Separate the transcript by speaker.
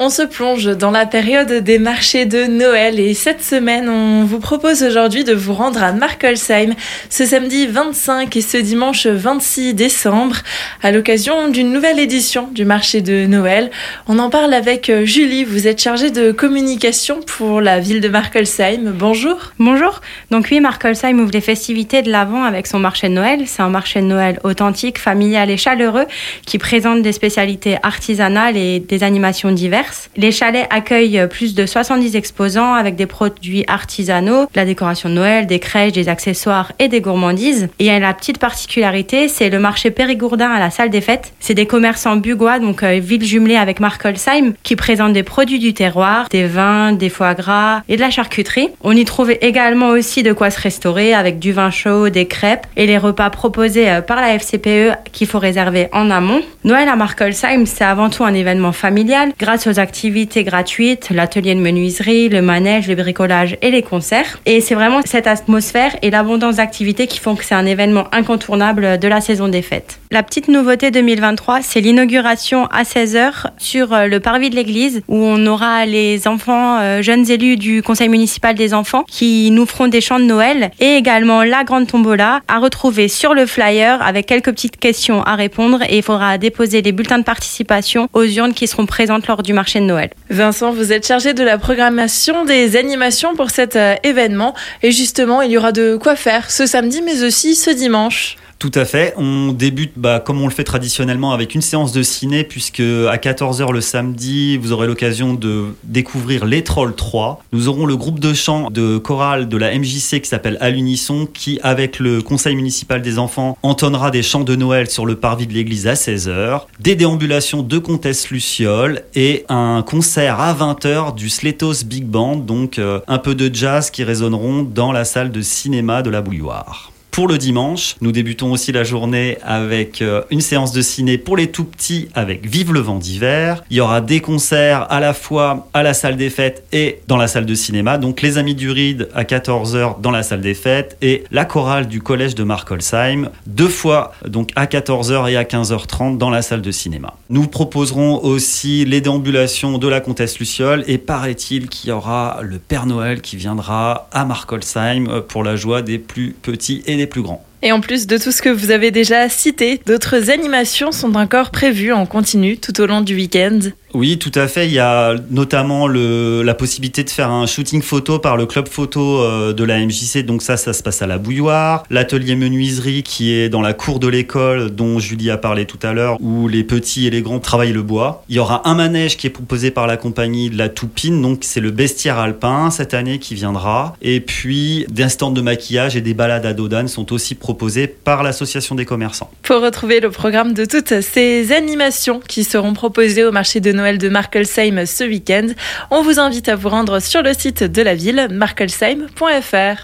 Speaker 1: On se plonge dans la période des marchés de Noël et cette semaine, on vous propose aujourd'hui de vous rendre à Markolsheim ce samedi 25 et ce dimanche 26 décembre à l'occasion d'une nouvelle édition du marché de Noël. On en parle avec euh, Julie, vous êtes chargée de communication pour la ville de Markolsheim. Bonjour.
Speaker 2: Bonjour. Donc oui, Markolsheim ouvre les festivités de l'Avent avec son marché de Noël. C'est un marché de Noël authentique, familial et chaleureux qui présente des spécialités artisanales et des animations diverses. Les chalets accueillent plus de 70 exposants avec des produits artisanaux, la décoration de Noël, des crèches, des accessoires et des gourmandises. Et la petite particularité, c'est le marché périgourdin à la salle des fêtes. C'est des commerçants bugois, donc euh, ville jumelée avec Markolsheim, qui présentent des produits du terroir, des vins, des foie gras et de la charcuterie. On y trouve également aussi de quoi se restaurer avec du vin chaud, des crêpes et les repas proposés euh, par la FCPE qu'il faut réserver en amont. Noël à Markolsheim, c'est avant tout un événement familial grâce activités gratuites, l'atelier de menuiserie, le manège, le bricolage et les concerts. Et c'est vraiment cette atmosphère et l'abondance d'activités qui font que c'est un événement incontournable de la saison des fêtes. La petite nouveauté 2023, c'est l'inauguration à 16h sur euh, le parvis de l'église où on aura les enfants, euh, jeunes élus du conseil municipal des enfants qui nous feront des chants de Noël et également la grande tombola à retrouver sur le flyer avec quelques petites questions à répondre et il faudra déposer les bulletins de participation aux urnes qui seront présentes lors du marché de Noël.
Speaker 1: Vincent, vous êtes chargé de la programmation des animations pour cet euh, événement et justement, il y aura de quoi faire ce samedi mais aussi ce dimanche.
Speaker 3: Tout à fait. On débute bah, comme on le fait traditionnellement avec une séance de ciné, puisque à 14h le samedi, vous aurez l'occasion de découvrir Les Trolls 3. Nous aurons le groupe de chant de chorale de la MJC qui s'appelle À l'Unisson, qui, avec le conseil municipal des enfants, entonnera des chants de Noël sur le parvis de l'église à 16h, des déambulations de Comtesse Luciole et un concert à 20h du Sletos Big Band, donc euh, un peu de jazz qui résonneront dans la salle de cinéma de la Bouilloire. Pour le dimanche, nous débutons aussi la journée avec euh, une séance de ciné pour les tout petits avec Vive le vent d'hiver. Il y aura des concerts à la fois à la salle des fêtes et dans la salle de cinéma. Donc les Amis du Ride à 14h dans la salle des fêtes et la chorale du collège de Markolsheim deux fois donc à 14h et à 15h30 dans la salle de cinéma. Nous proposerons aussi les déambulations de la comtesse Luciole et paraît-il qu'il y aura le Père Noël qui viendra à Markolsheim pour la joie des plus petits et des plus grands.
Speaker 1: Et en plus de tout ce que vous avez déjà cité, d'autres animations sont encore prévues en continu tout au long du week-end.
Speaker 3: Oui, tout à fait. Il y a notamment la possibilité de faire un shooting photo par le club photo euh, de la MJC. Donc ça, ça se passe à la Bouilloire. L'atelier menuiserie qui est dans la cour de l'école dont Julie a parlé tout à l'heure, où les petits et les grands travaillent le bois. Il y aura un manège qui est proposé par la compagnie de la Toupine. Donc c'est le bestiaire alpin cette année qui viendra. Et puis des stands de maquillage et des balades à Dodane sont aussi proposés par l'association des commerçants.
Speaker 1: Pour retrouver le programme de toutes ces animations qui seront proposées au marché de De Markelsheim ce week-end. On vous invite à vous rendre sur le site de la ville, markelsheim.fr.